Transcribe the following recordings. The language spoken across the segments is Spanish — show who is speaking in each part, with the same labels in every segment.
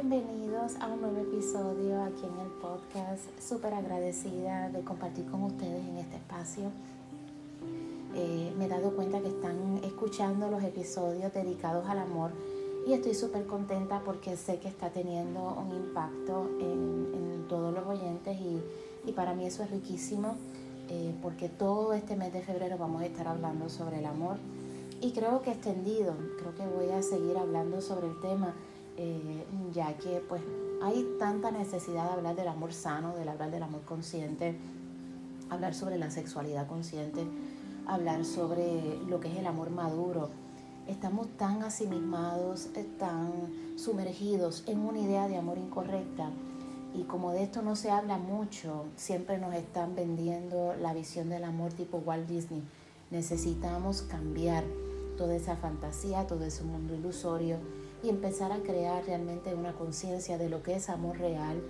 Speaker 1: bienvenidos a un nuevo episodio aquí en el podcast. Súper agradecida de compartir con ustedes en este espacio. Eh, me he dado cuenta que están escuchando los episodios dedicados al amor y estoy súper contenta porque sé que está teniendo un impacto en, todos los oyentes y, y, para mí eso es riquísimo eh, porque todo este mes de febrero vamos a estar hablando sobre el amor y creo que extendido, creo que voy a seguir hablando sobre el tema eh, ya que pues hay tanta necesidad de hablar del amor sano, de hablar del amor consciente, hablar sobre la sexualidad consciente, hablar sobre lo que es el amor maduro. Estamos tan asimismados, eh, tan sumergidos en una idea de amor incorrecta y como de esto no se habla mucho, siempre nos están vendiendo la visión del amor tipo Walt Disney. Necesitamos cambiar toda esa fantasía, todo ese mundo ilusorio y empezar a crear realmente una conciencia de lo que es amor real.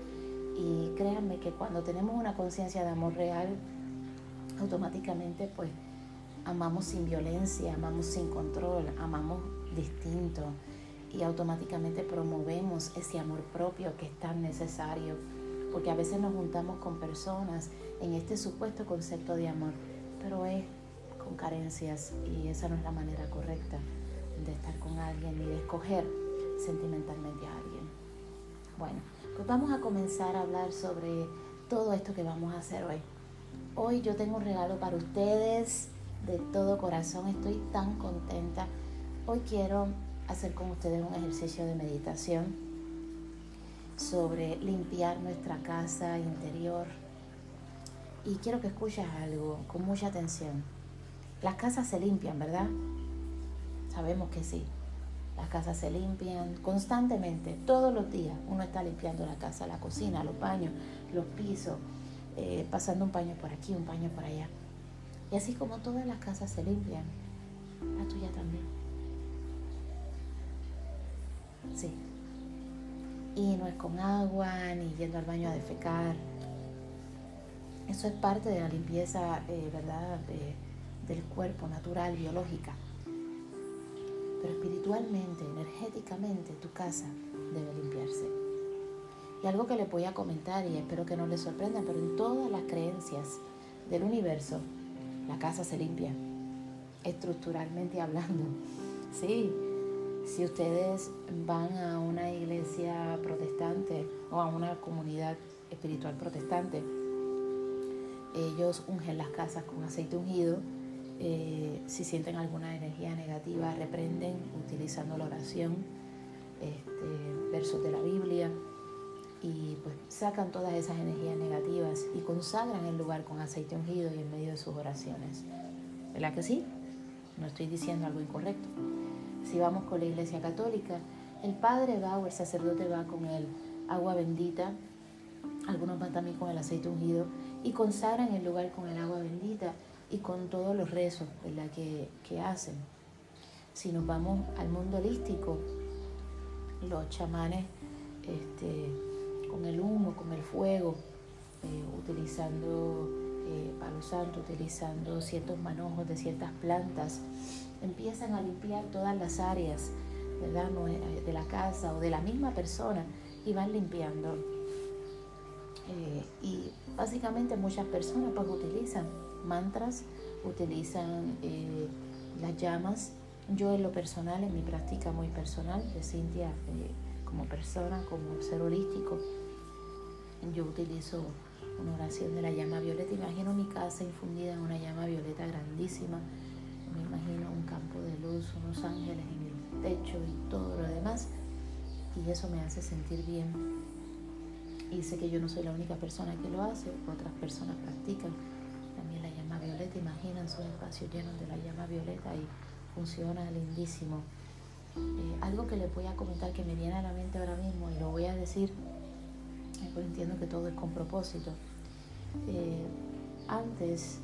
Speaker 1: Y créanme que cuando tenemos una conciencia de amor real, automáticamente pues amamos sin violencia, amamos sin control, amamos distinto. Y automáticamente promovemos ese amor propio que es tan necesario, porque a veces nos juntamos con personas en este supuesto concepto de amor, pero es con carencias y esa no es la manera correcta de estar con alguien y de escoger sentimentalmente a alguien. Bueno, pues vamos a comenzar a hablar sobre todo esto que vamos a hacer hoy. Hoy yo tengo un regalo para ustedes de todo corazón, estoy tan contenta. Hoy quiero hacer con ustedes un ejercicio de meditación sobre limpiar nuestra casa interior. Y quiero que escuches algo con mucha atención. Las casas se limpian, ¿verdad? Sabemos que sí. Las casas se limpian constantemente, todos los días. Uno está limpiando la casa, la cocina, los baños, los pisos, eh, pasando un paño por aquí, un paño por allá. Y así como todas las casas se limpian, la tuya también. Sí. Y no es con agua, ni yendo al baño a defecar. Eso es parte de la limpieza, eh, ¿verdad?, del cuerpo natural, biológica. Pero espiritualmente, energéticamente, tu casa debe limpiarse. Y algo que le voy a comentar y espero que no les sorprenda, pero en todas las creencias del universo, la casa se limpia, estructuralmente hablando. Sí, si ustedes van a una iglesia protestante o a una comunidad espiritual protestante, ellos ungen las casas con aceite ungido eh, si sienten alguna energía negativa, reprenden utilizando la oración, este, versos de la Biblia y pues sacan todas esas energías negativas y consagran el lugar con aceite ungido y en medio de sus oraciones. ¿Verdad que sí? No estoy diciendo algo incorrecto. Si vamos con la iglesia católica, el padre va o el sacerdote va con el agua bendita, algunos van también con el aceite ungido y consagran el lugar con el agua bendita y con todos los rezos Que, que hacen. Si nos vamos al mundo holístico, los chamanes este, con el humo, con el fuego, eh, utilizando eh, palo santo, utilizando ciertos manojos de ciertas plantas, empiezan a limpiar todas las áreas eh, de la casa o de la misma persona y van limpiando. Eh, y básicamente muchas personas pues utilizan mantras, utilizan eh, las llamas. Yo en lo personal, en mi práctica muy personal de Cintia eh, como persona, como ser holístico, yo utilizo una oración de la llama violeta. Imagino mi casa infundida en una llama violeta grandísima. Me imagino un campo de luz, unos ángeles en el techo y todo lo demás. Y eso me hace sentir bien. Y sé que yo no soy la única persona que lo hace, otras personas practican violeta, imaginan sus espacios llenos de la llama violeta y funciona lindísimo. Eh, algo que les voy a comentar que me viene a la mente ahora mismo y lo voy a decir, eh, porque entiendo que todo es con propósito. Eh, antes,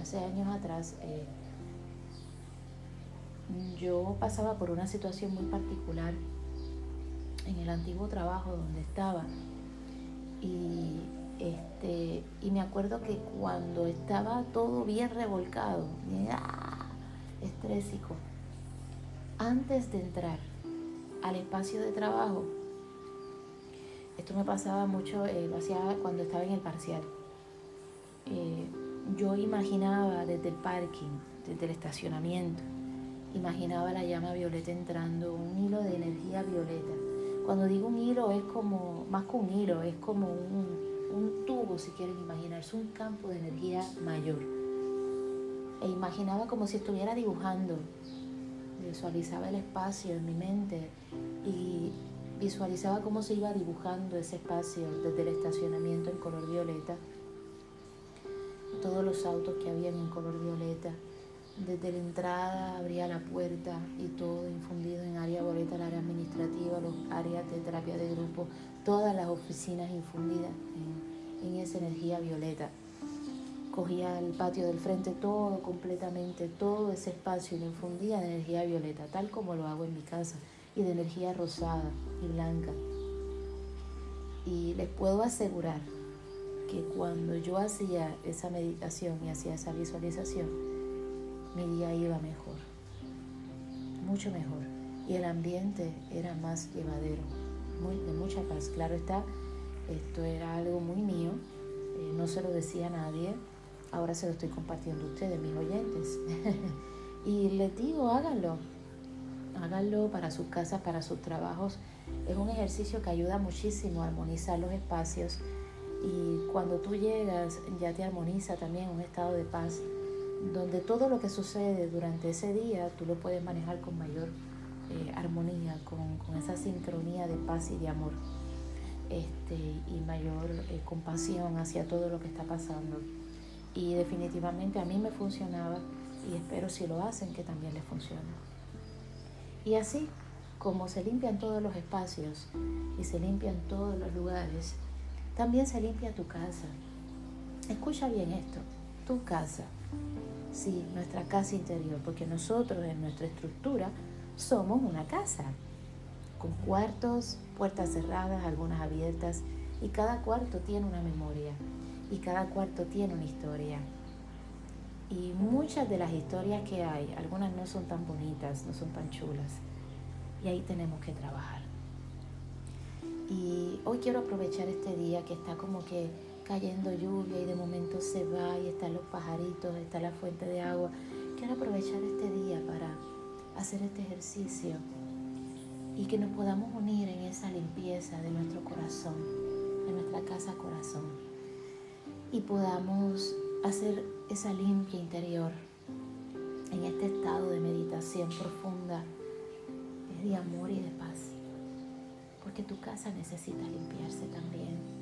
Speaker 1: hace años atrás, yo pasaba por una situación muy particular en el antiguo trabajo donde estaba y este, y me acuerdo que cuando estaba todo bien revolcado, ¡ah! estrésico, antes de entrar al espacio de trabajo, Esto me pasaba mucho, eh, lo hacía cuando estaba en el parcial. Eh, yo imaginaba desde el parking, desde el estacionamiento, imaginaba la llama violeta entrando, un hilo de energía violeta. Cuando digo un hilo es como, más que un hilo, es como un, un tubo, si quieren imaginarse, un campo de energía mayor. E imaginaba como si estuviera dibujando, visualizaba el espacio en mi mente y visualizaba cómo se iba dibujando ese espacio desde el estacionamiento en color violeta, todos los autos que habían en color violeta. Desde la entrada abría la puerta y todo infundido en área violeta, el área administrativa, los áreas de terapia de grupo, todas las oficinas infundidas en, en esa energía violeta cogía el patio del frente todo completamente, todo ese espacio y lo infundía de energía violeta, tal como lo hago en mi casa, y de energía rosada y blanca. Y les puedo asegurar que cuando yo hacía esa meditación y hacía esa visualización, mi día iba mejor, mucho mejor. Y el ambiente era más llevadero, muy, de mucha paz. Claro está, esto era algo muy mío, eh, no se lo decía a nadie, Ahora se lo estoy compartiendo a ustedes, mis oyentes. y les digo, háganlo. Háganlo para sus casas, para sus trabajos. Es un ejercicio que ayuda muchísimo a armonizar los espacios. Y cuando tú llegas, ya te armoniza también un estado de paz, donde todo lo que sucede durante ese día tú lo puedes manejar con mayor eh, armonía, con, esa sincronía de paz y de amor. Este, y mayor eh, compasión hacia todo lo que está pasando y definitivamente a mí me funcionaba y espero si lo hacen que también les funcione. Y así como se limpian todos los espacios y se limpian todos los lugares, también se limpia tu casa. Escucha bien esto, tu casa. Sí, nuestra casa interior, porque nosotros en nuestra estructura somos una casa, con cuartos, puertas cerradas, algunas abiertas, y cada cuarto tiene una memoria y cada cuarto tiene una historia. Y muchas de las historias que hay, algunas no son tan bonitas, no son tan chulas. Y ahí tenemos que trabajar. Y hoy quiero aprovechar este día que está como que cayendo lluvia y de momento se va y están los pajaritos, está la fuente de agua. Quiero aprovechar este día para hacer este ejercicio y que nos podamos unir en esa limpieza de nuestro corazón, de nuestra casa corazón y podamos hacer esa limpia interior en este estado de meditación profunda, de amor y de paz. Porque tu casa necesita limpiarse también.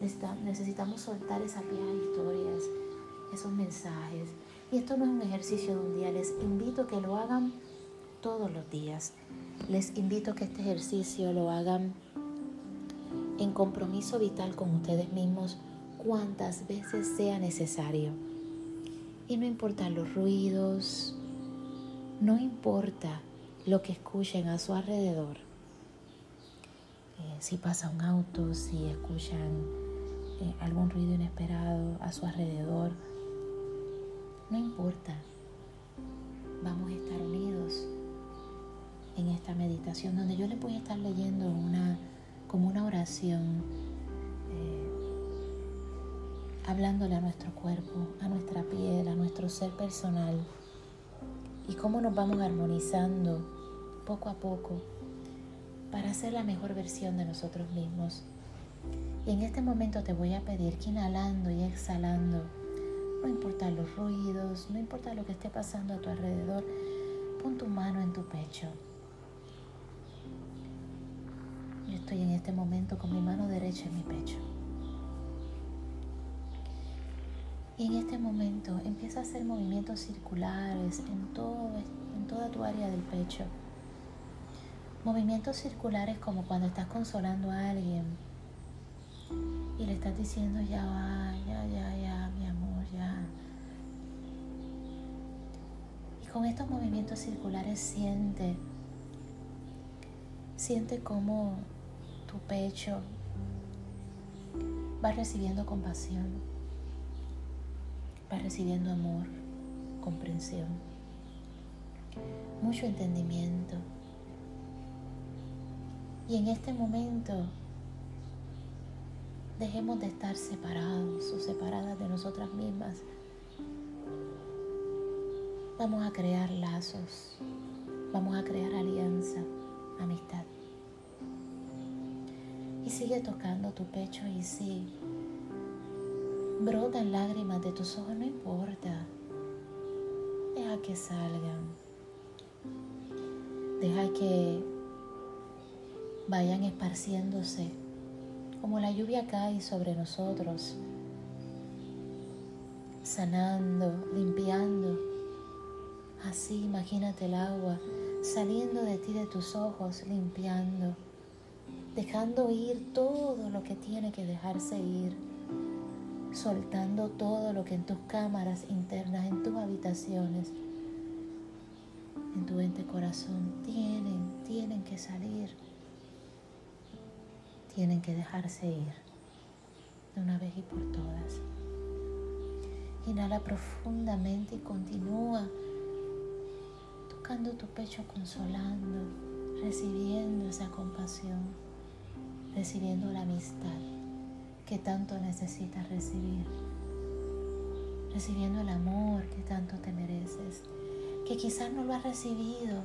Speaker 1: Necesitamos soltar esas viejas historias, esos mensajes. Y esto no es un ejercicio de un día. Les invito a que lo hagan todos los días. Les invito a que este ejercicio lo hagan en compromiso vital con ustedes mismos cuantas veces sea necesario. Y no importa los ruidos, no importa lo que escuchen a su alrededor. Eh, si pasa un auto, si escuchan eh, algún ruido inesperado a su alrededor, no importa. Vamos a estar unidos en esta meditación donde yo les voy a estar leyendo una como una oración hablándole a nuestro cuerpo, a nuestra piel, a nuestro ser personal y cómo nos vamos armonizando poco a poco para ser la mejor versión de nosotros mismos. Y en este momento te voy a pedir que inhalando y exhalando, no importa los ruidos, no importa lo que esté pasando a tu alrededor, pon tu mano en tu pecho. Yo estoy en este momento con mi mano derecha en mi pecho. Y en este momento empieza a hacer movimientos circulares en, todo, en toda tu área del pecho. Movimientos circulares como cuando estás consolando a alguien y le estás diciendo ya va, ya, ya, ya, mi amor, ya. Y con estos movimientos circulares siente, siente cómo tu pecho va recibiendo compasión va recibiendo amor, comprensión, mucho entendimiento. Y en este momento dejemos de estar separados o separadas de nosotras mismas. Vamos a crear lazos, vamos a crear alianza, amistad. Y sigue tocando tu pecho y si brotan lágrimas de tus ojos, no importa. Deja que salgan. Deja que vayan esparciéndose como la lluvia cae sobre nosotros, sanando, limpiando. Así imagínate el agua saliendo de ti, de tus ojos, limpiando, dejando ir todo lo que tiene que dejarse ir, soltando todo lo que en tus cámaras internas, en tus habitaciones, en tu ente corazón, tienen, tienen que salir tienen que dejarse ir de una vez y por todas. Inhala profundamente y continúa tocando tu pecho, consolando, recibiendo esa compasión, recibiendo la amistad que tanto necesitas recibir, recibiendo el amor que tanto te mereces, que quizás no lo has recibido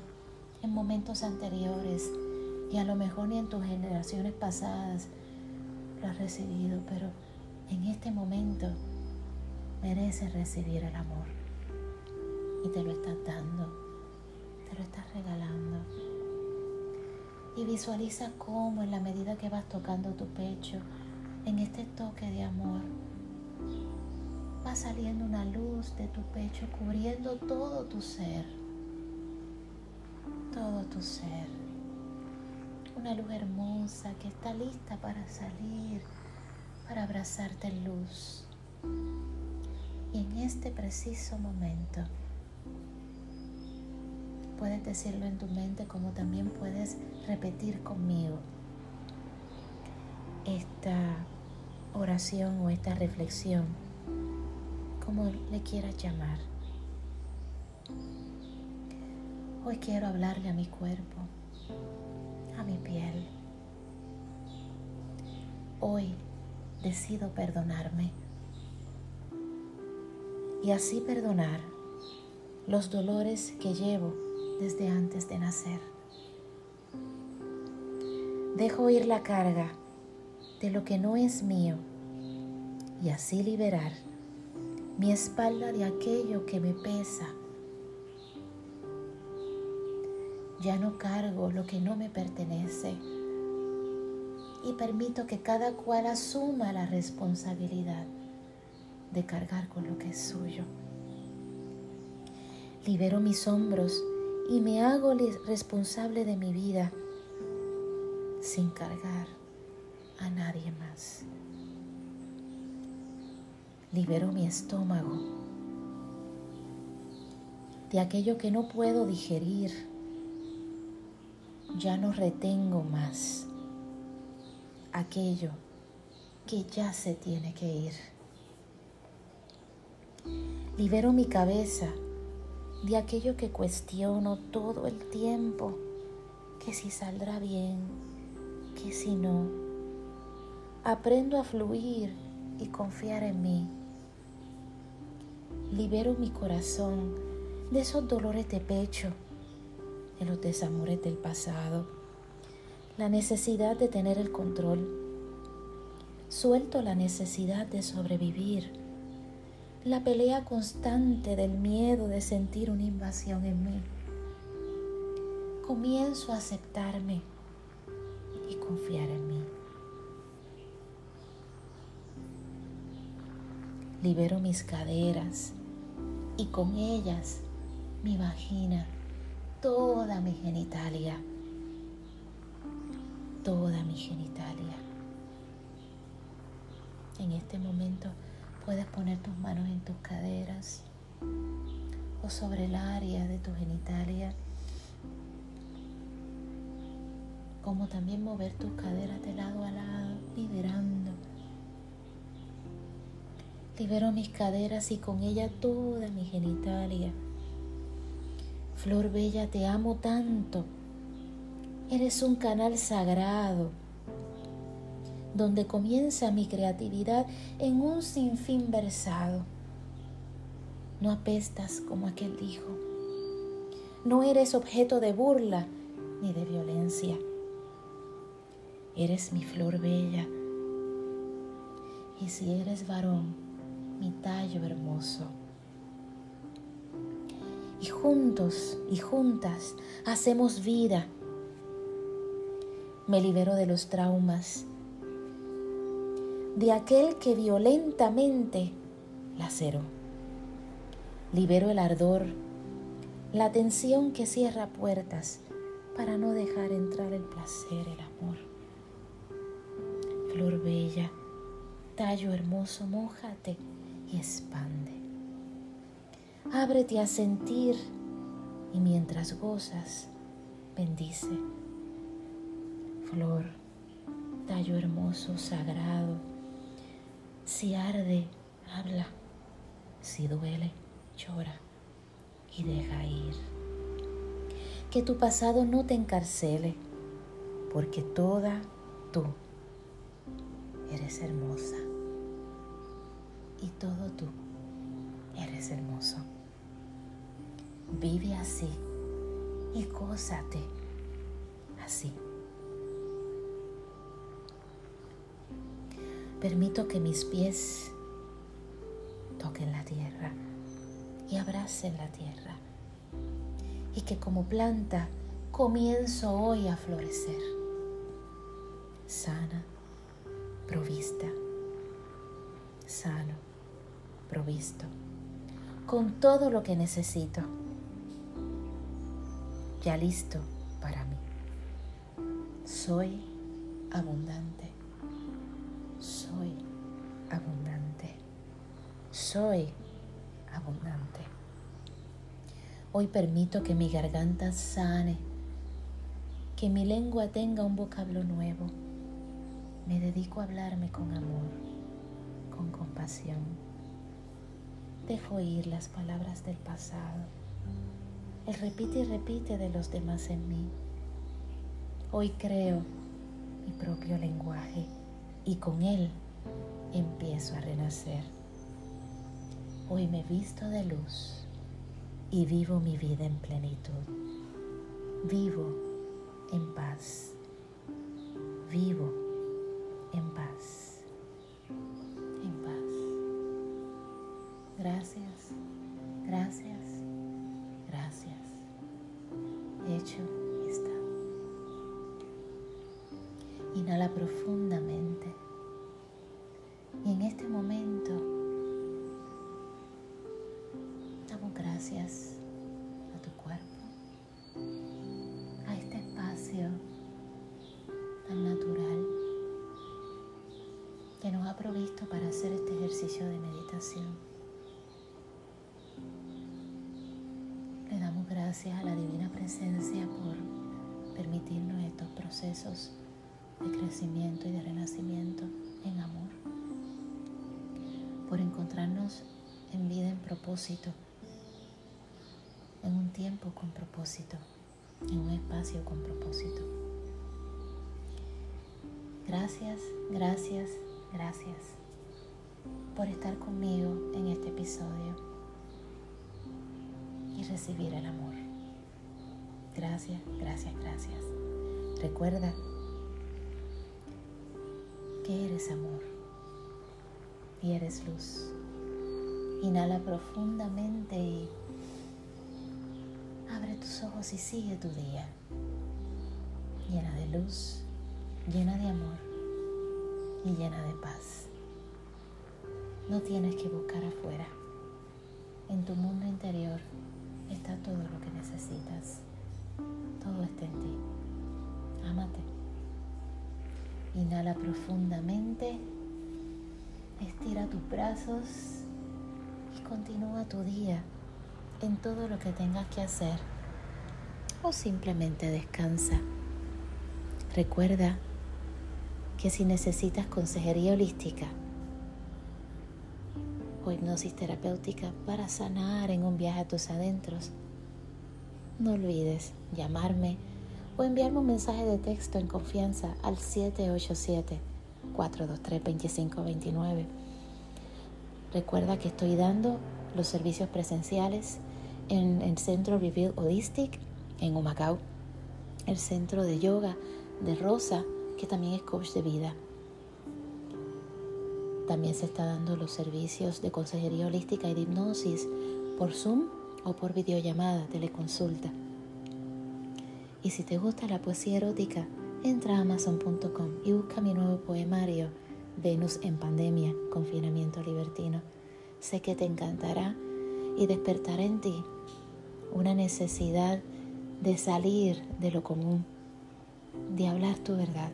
Speaker 1: en momentos anteriores y a lo mejor ni en tus generaciones pasadas lo has recibido, pero en este momento mereces recibir el amor. Y te lo estás dando, te lo estás regalando. Y visualiza cómo en la medida que vas tocando tu pecho, en este toque de amor, va saliendo una luz de tu pecho cubriendo todo tu ser, todo tu ser una luz hermosa que está lista para salir, para abrazarte en luz. Y en este preciso momento, puedes decirlo en tu mente como también puedes repetir conmigo esta oración o esta reflexión, como le quieras llamar. Hoy quiero hablarle a mi cuerpo mi piel. Hoy decido perdonarme y así perdonar los dolores que llevo desde antes de nacer. Dejo ir la carga de lo que no es mío y así liberar mi espalda de aquello que me pesa Ya no cargo lo que no me pertenece y permito que cada cual asuma la responsabilidad de cargar con lo que es suyo. Libero mis hombros y me hago responsable de mi vida sin cargar a nadie más. Libero mi estómago de aquello que no puedo digerir ya no retengo más aquello que ya se tiene que ir. Libero mi cabeza de aquello que cuestiono todo el tiempo, que si saldrá bien, que si no. Aprendo a fluir y confiar en mí. Libero mi corazón de esos dolores de pecho de los desamores del pasado, la necesidad de tener el control. Suelto la necesidad de sobrevivir, la pelea constante del miedo de sentir una invasión en mí. Comienzo a aceptarme y confiar en mí. Libero mis caderas y con ellas mi vagina toda mi genitalia, toda mi genitalia. En este momento puedes poner tus manos en tus caderas o sobre el área de tu genitalia, como también mover tus caderas de lado a lado, liberando. Libero mis caderas y con ella toda mi genitalia Flor Bella, te amo tanto. Eres un canal sagrado. donde comienza mi creatividad en un sinfín versado. No apestas como aquel dijo. No eres objeto de burla ni de violencia. Eres mi flor bella. Y si eres varón, mi tallo hermoso. Y juntos y juntas hacemos vida. Me libero de los traumas de aquel que violentamente laceró. Libero el ardor, la tensión que cierra puertas para no dejar entrar el placer, el amor. Flor bella, tallo hermoso, mójate y expande. Ábrete a sentir y mientras gozas, bendice. Flor, tallo hermoso, sagrado, si arde, habla. Si duele, llora y deja ir. Que tu pasado no te encarcele, porque toda tú eres hermosa. Y todo tú eres hermoso. Vive así y gózate así. Permito que mis pies toquen la tierra y abracen la tierra. Y que como planta comienzo hoy a florecer. Sana, provista, sano, provisto, con todo lo que necesito. Ya listo para mí. Soy abundante soy abundante. Soy abundante. Hoy permito que mi garganta sane, que mi lengua tenga un vocablo nuevo. Me dedico a hablarme con amor, con compasión. Dejo ir las palabras del pasado, el repite y repite de los demás en mí. Hoy creo mi propio lenguaje y con Él empiezo a renacer. Hoy me visto de luz y vivo mi vida en plenitud. Vivo en paz. Vivo ejercicio de meditación. Le damos gracias a la Divina Presencia por permitirnos estos procesos de crecimiento y de renacimiento en amor, por encontrarnos en vida en propósito, en un tiempo con propósito, en un espacio con propósito. Gracias, gracias, gracias por estar conmigo en este episodio y recibir el amor. Gracias, gracias, gracias. Recuerda que eres amor y eres luz. Inhala profundamente y abre tus ojos y sigue tu día. Llena de luz, llena de amor y llena de paz. No tienes que buscar afuera. En tu mundo interior está todo lo que necesitas. Todo está en ti. Ámate. Inhala profundamente, estira tus brazos y continúa tu día en todo lo que tengas que hacer o simplemente descansa. Recuerda que si necesitas consejería holística o hipnosis terapéutica para sanar en un viaje a tus adentros, no olvides llamarme o enviarme un mensaje de texto en confianza al 787 423-2529. Recuerda que estoy dando los servicios presenciales en el Centro Reveal Holistic en Humacao, el Centro de Yoga de Rosa, que también es coach de vida. También se está dando los servicios de consejería holística y de hipnosis por Zoom o por videollamada, teleconsulta. Y si te gusta la poesía erótica, entra a amazon.com y busca mi nuevo poemario, Venus en pandemia, confinamiento libertino. Sé que te encantará y despertará en ti una necesidad de salir de lo común, de hablar tu verdad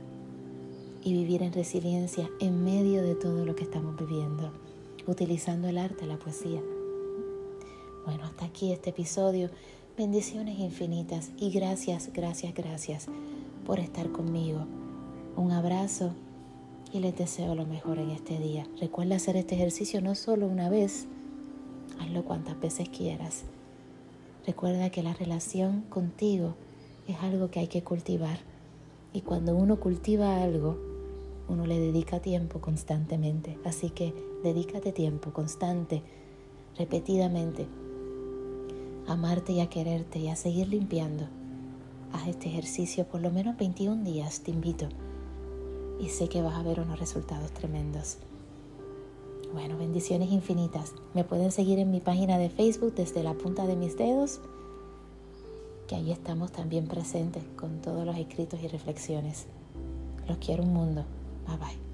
Speaker 1: y vivir en resiliencia en medio de todo lo que estamos viviendo, utilizando el arte, la poesía. Bueno, hasta aquí este episodio. Bendiciones infinitas y gracias, gracias, gracias por estar conmigo. Un abrazo y les deseo lo mejor en este día. Recuerda hacer este ejercicio no solo una vez, hazlo cuantas veces quieras. Recuerda que la relación contigo es algo que hay que cultivar. Y cuando uno cultiva algo, uno le dedica tiempo constantemente. Así que dedícate tiempo constante, repetidamente, a amarte y a quererte y a seguir limpiando. Haz este ejercicio por lo menos 21 días, te invito. Y sé que vas a ver unos resultados tremendos. Bueno, bendiciones infinitas. Me pueden seguir en mi página de Facebook desde la punta de mis dedos, que ahí estamos también presentes con todos los escritos y reflexiones. Los quiero un mundo. Bye bye.